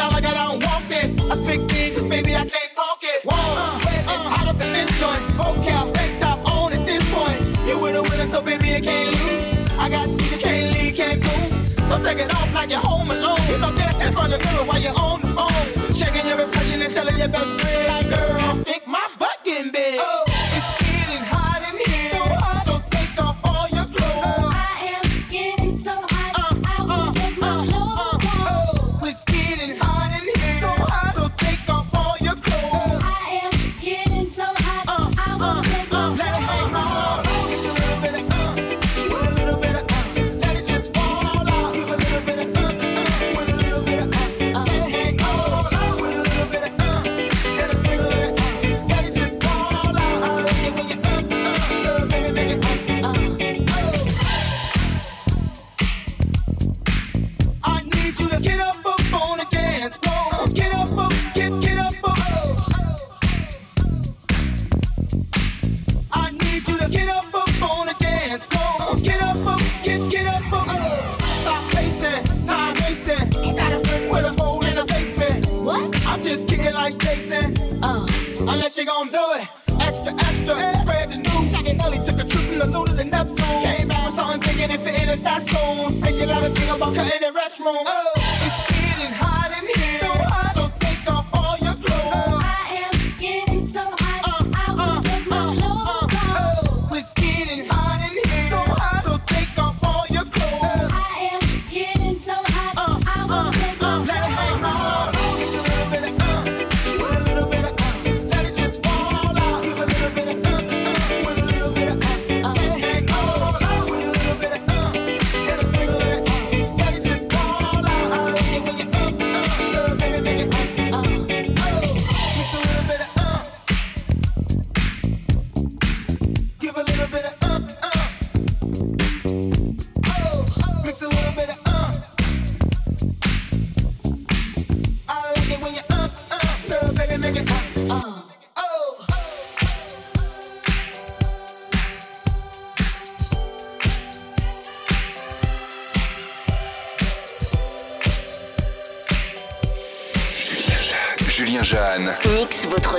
down like I don't want this. I speak big, baby, I can't talk it. Whoa, uh, sweat uh, is hot up in this joint. Vocal, tank top on at this point. You with a winner, so baby, you can't lose. I got secrets, can't leave, can't go. So take it off like you're home alone. You know, dance in front of the mirror while you're on the phone. Checking your reflection and telling your best friend, like, girl. in the. Say she like to thing about cutting the restroom. Oh,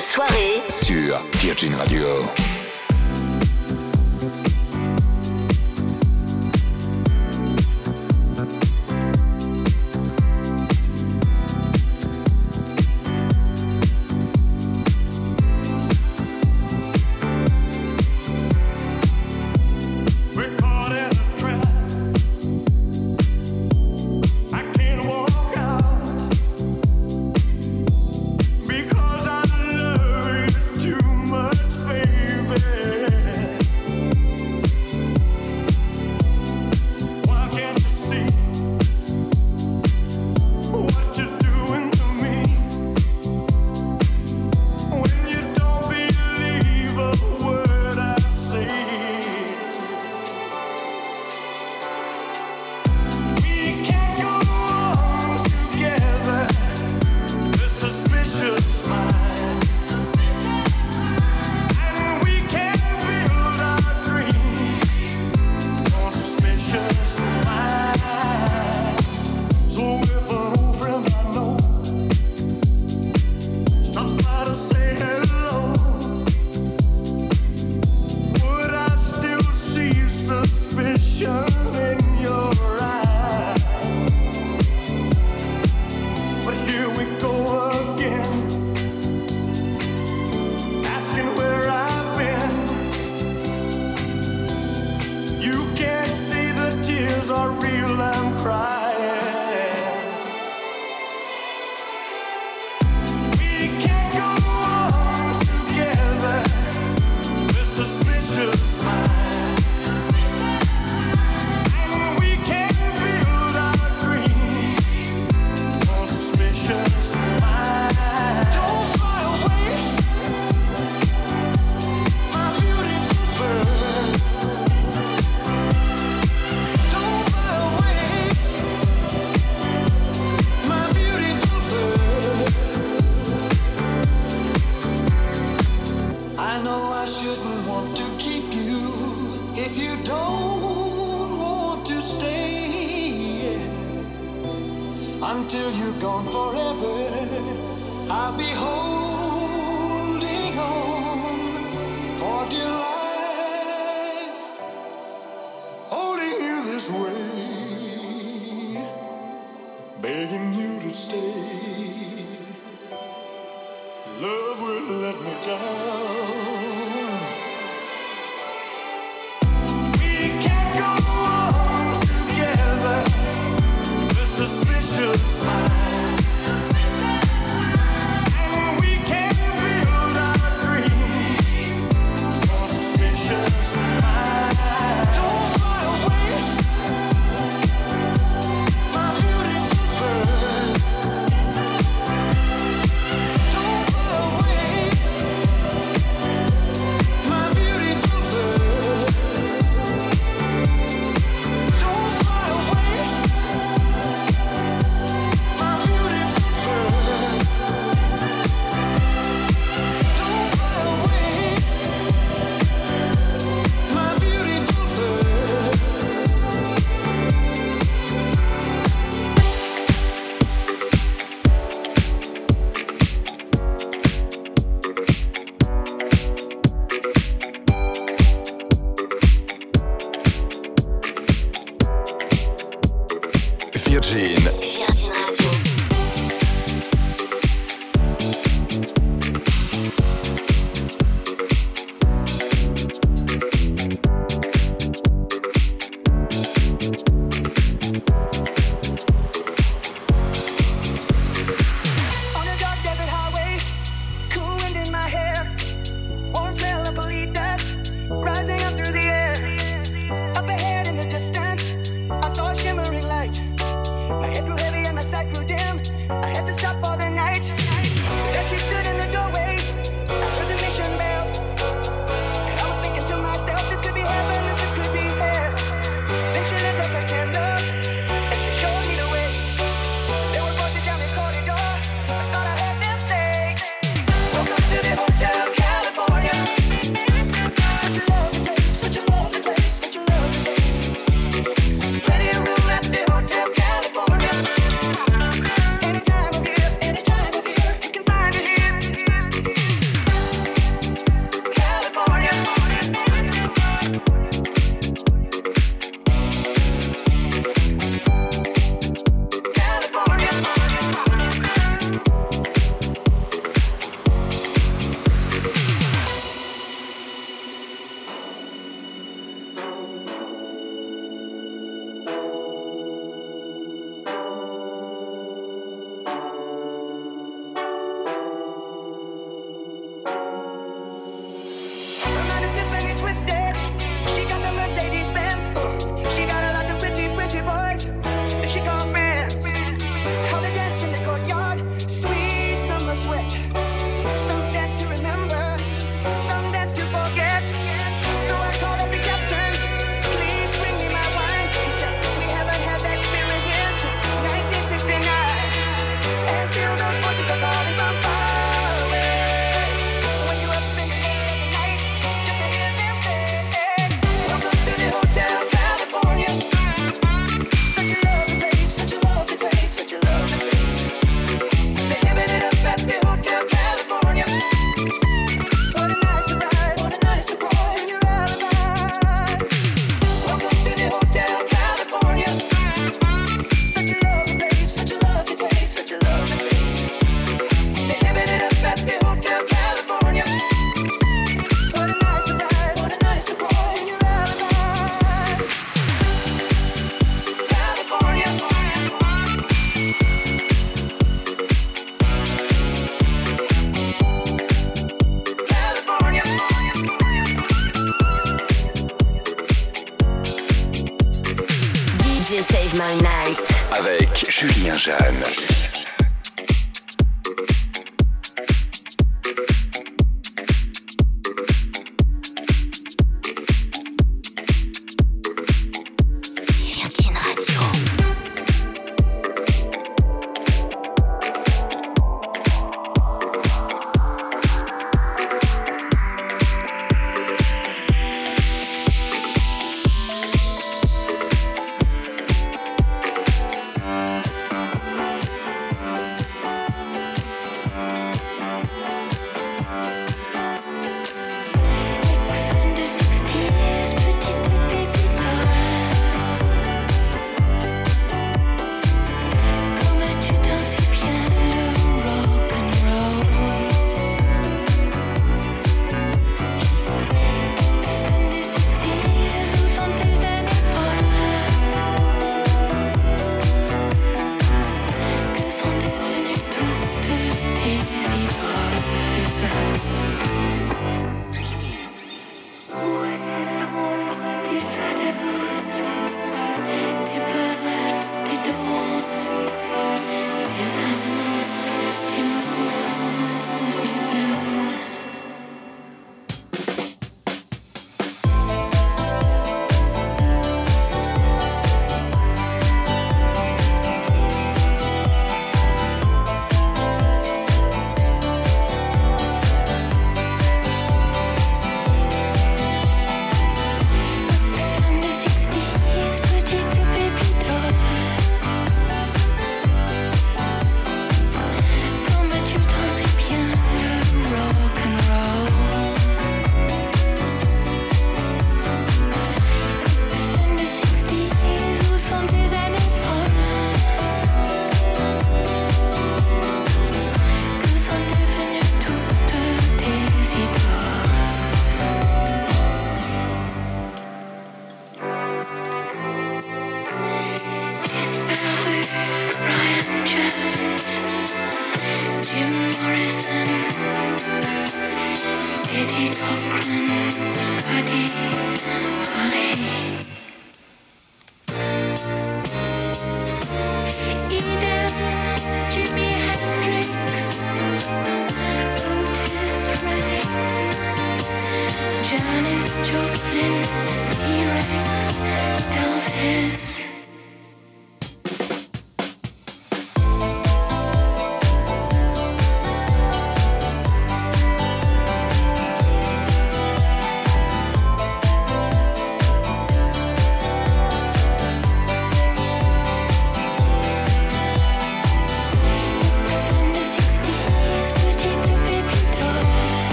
soirée sur Virgin Radio. I'll be holding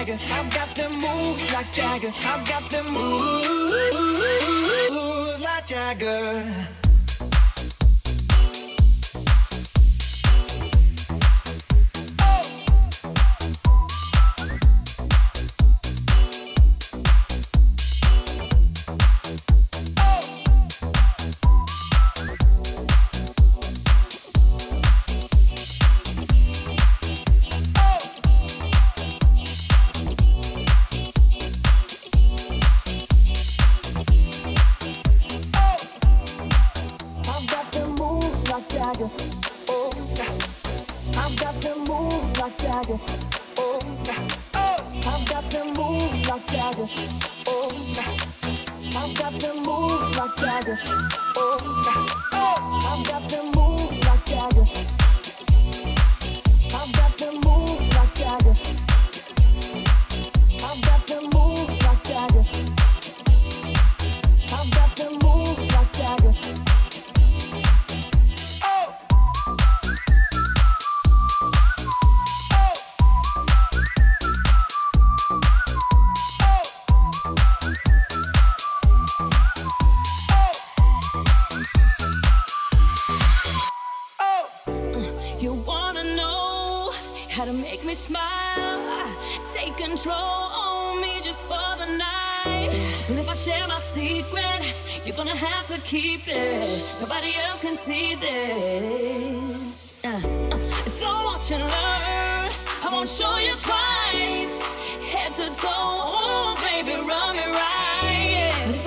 Jagger. i got them moves like Jagger. i got them moves like Jagger.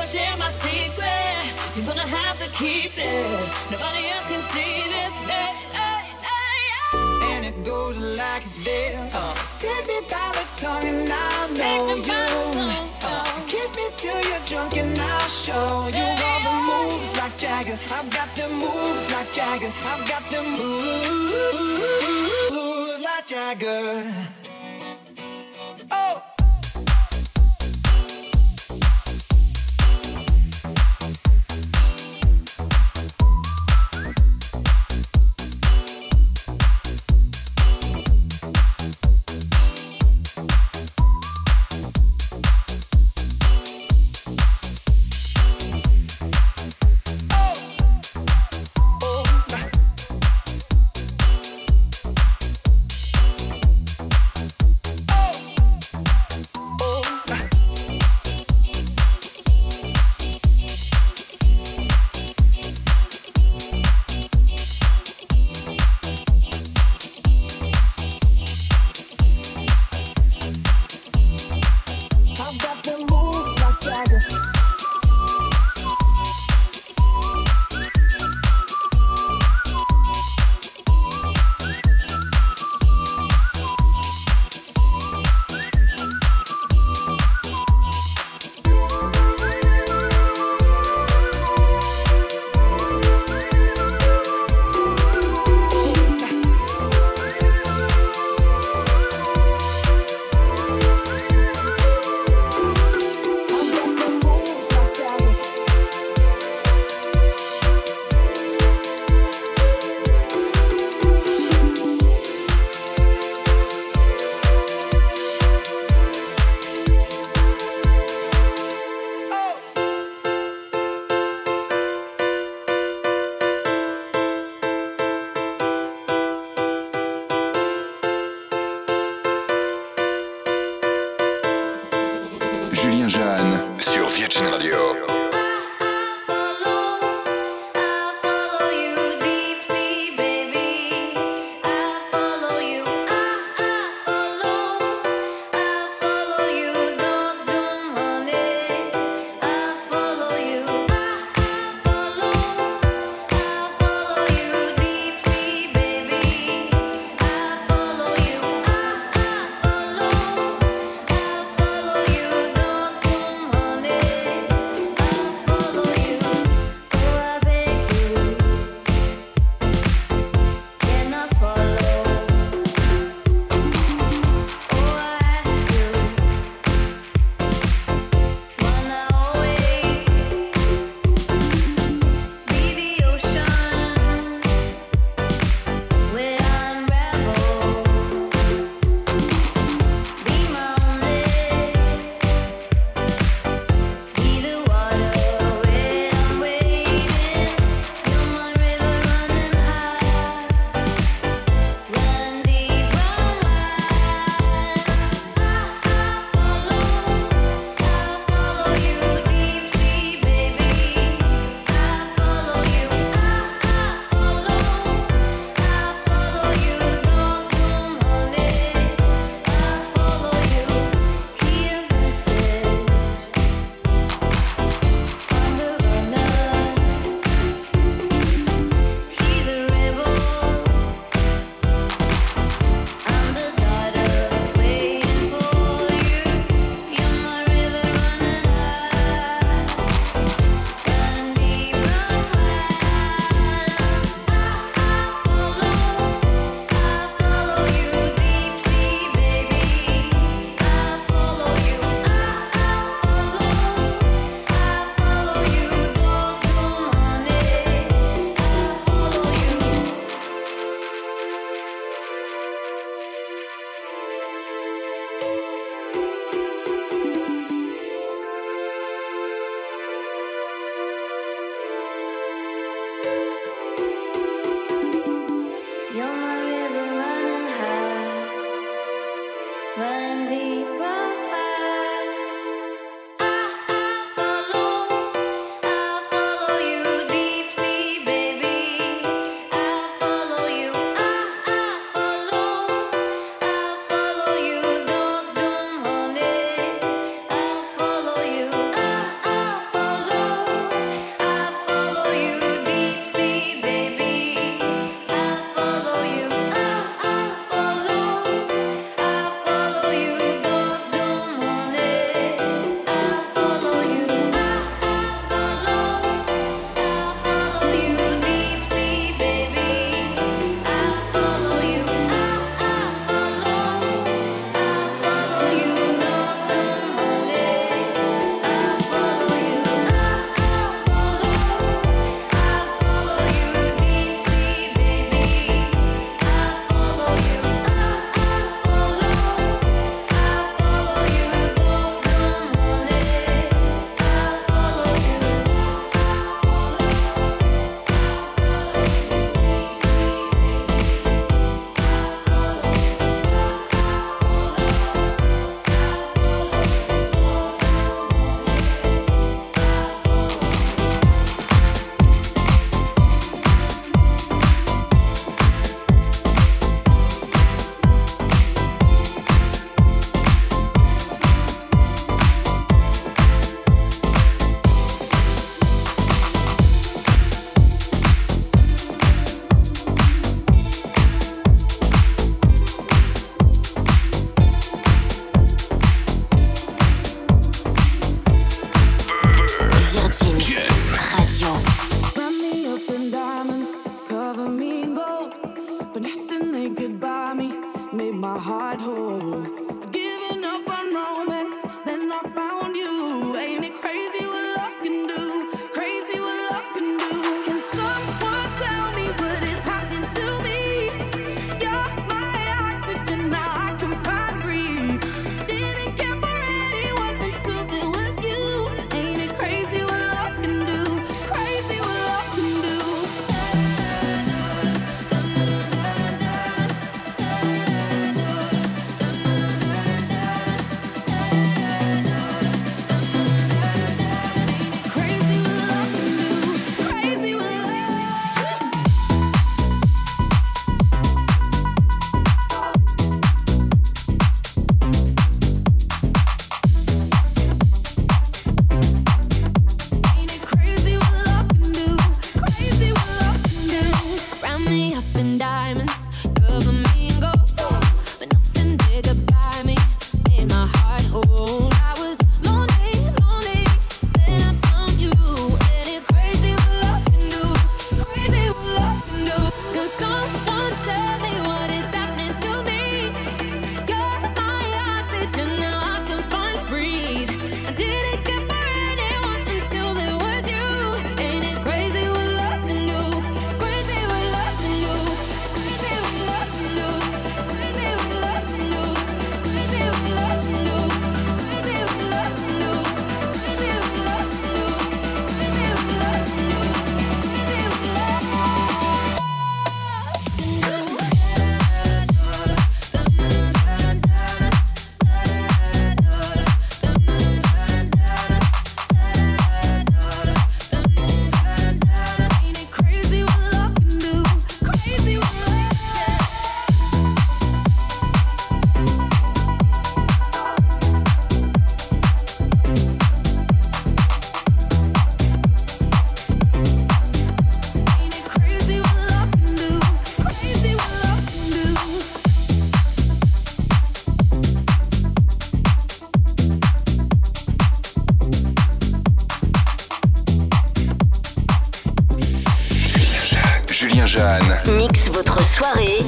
I share my secret, you're gonna have to keep it. Nobody else can see this. Hey, hey, hey, and it goes like this. Uh, take me by the tongue and I'll know you. Uh, kiss me till you're drunk and I'll show you all the moves like Jagger. I've got the moves like Jagger. I've got the moves like Jagger.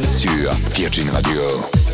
sur Virgin Radio.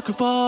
microphone.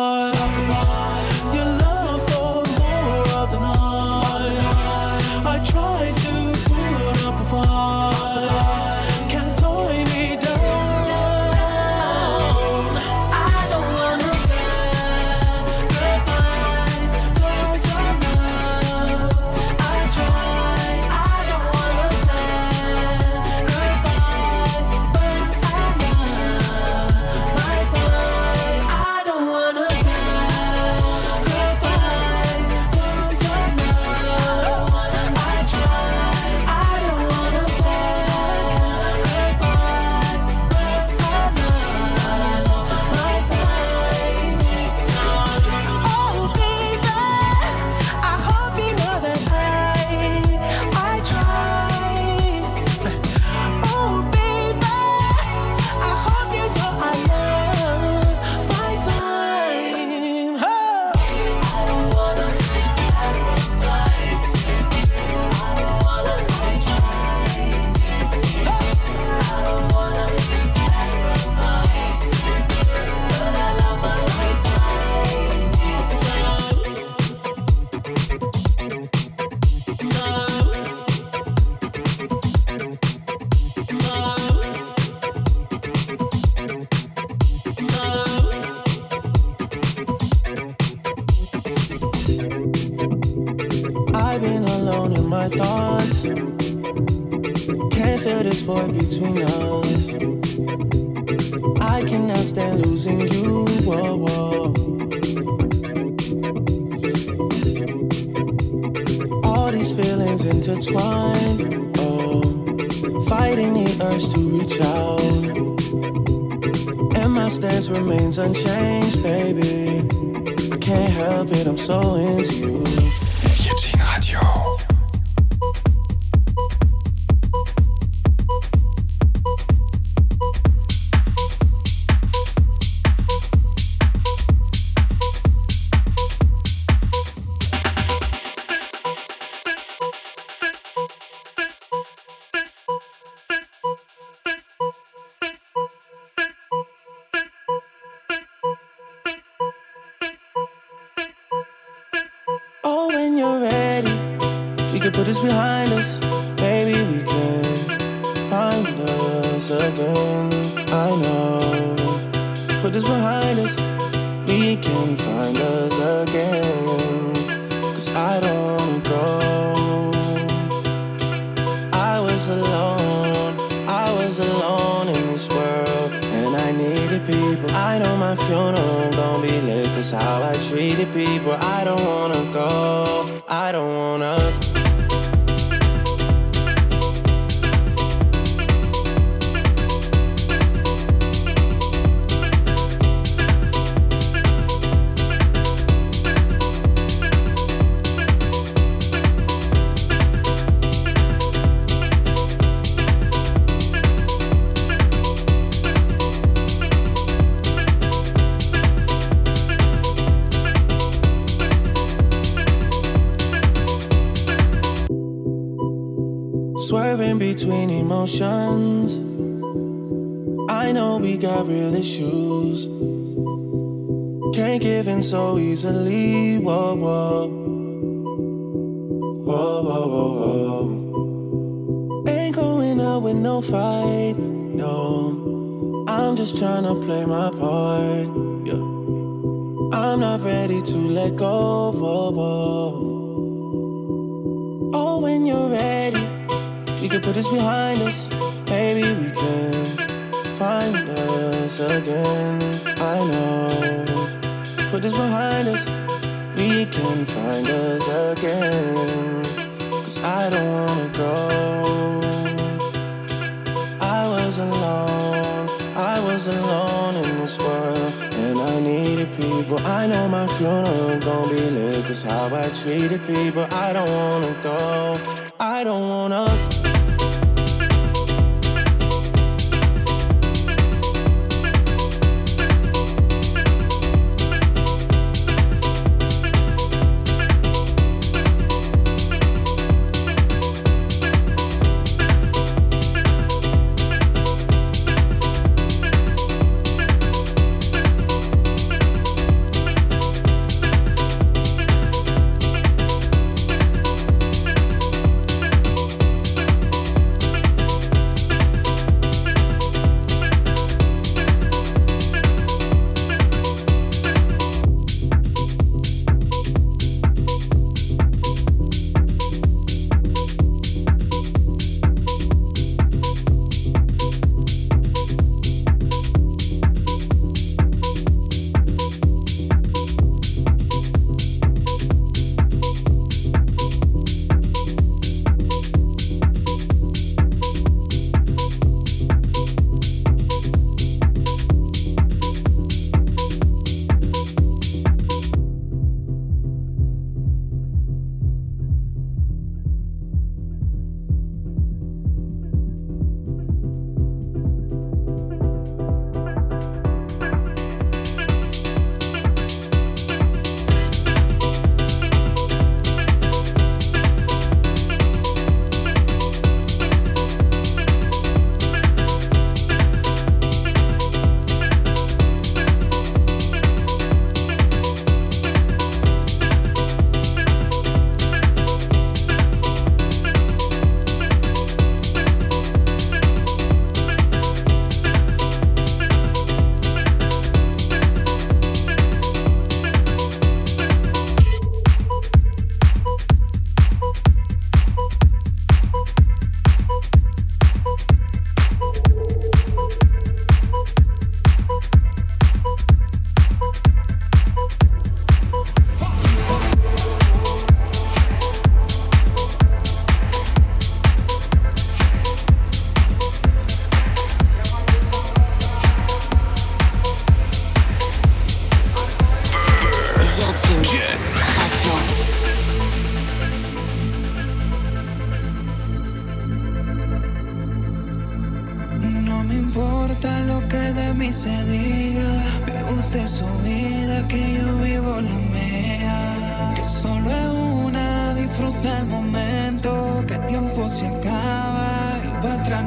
to reach out. And my stance remains unchanged, baby. I can't help it, I'm so into you. ain't giving so easily. Whoa, whoa. Whoa, whoa, whoa, whoa. Ain't going out with no fight, no. I'm just trying to play my part, yeah. I'm not ready to let go, whoa, whoa. Oh, when you're ready, we can put this behind us. Maybe we can find us again. I know. Put this behind us. We can find us again. Cause I don't wanna go. I was alone, I was alone in this world, and I needed people. I know my funeral gon' be lit, cause how I treated people. I don't wanna go, I don't wanna. Virgin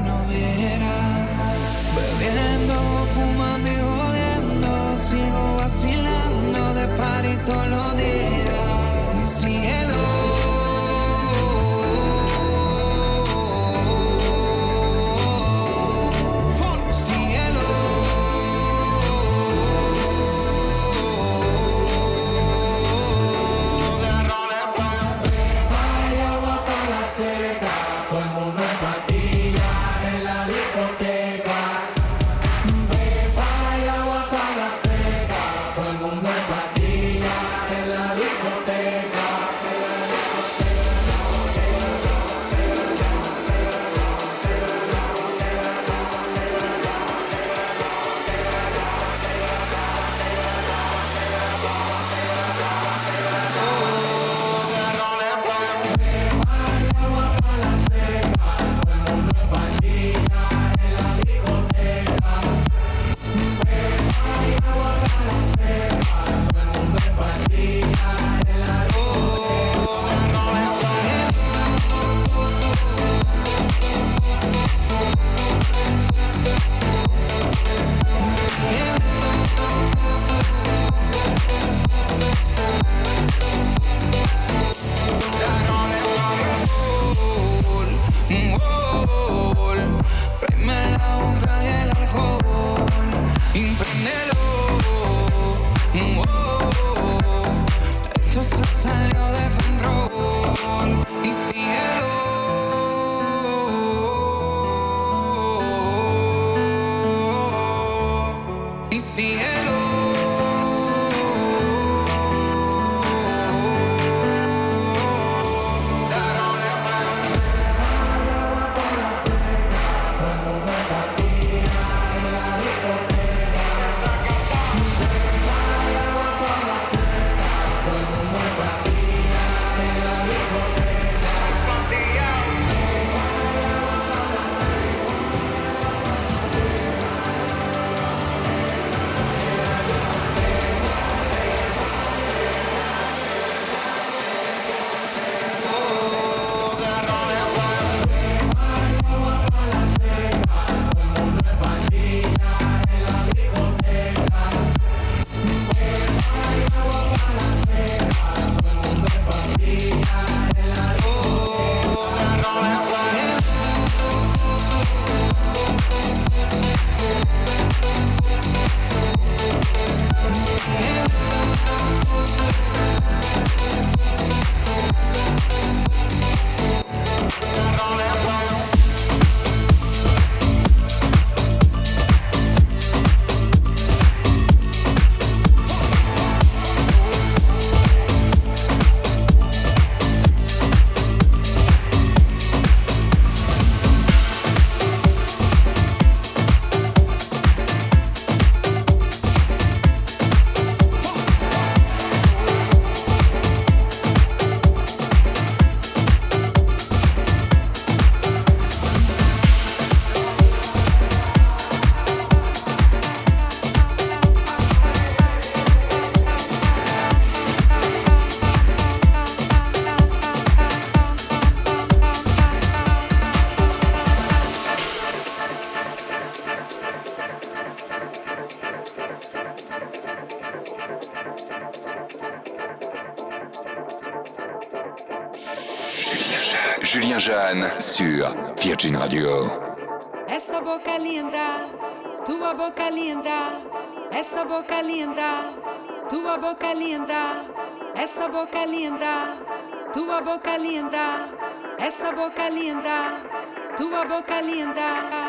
y. Bebiendo, fumando y jodiendo. Sigo vacilando de party todos los días. see it. sur Virgin Radio. Essa boca linda, tua boca linda, essa boca linda, tua boca linda, essa boca linda, tua boca linda, essa boca linda, tua boca linda.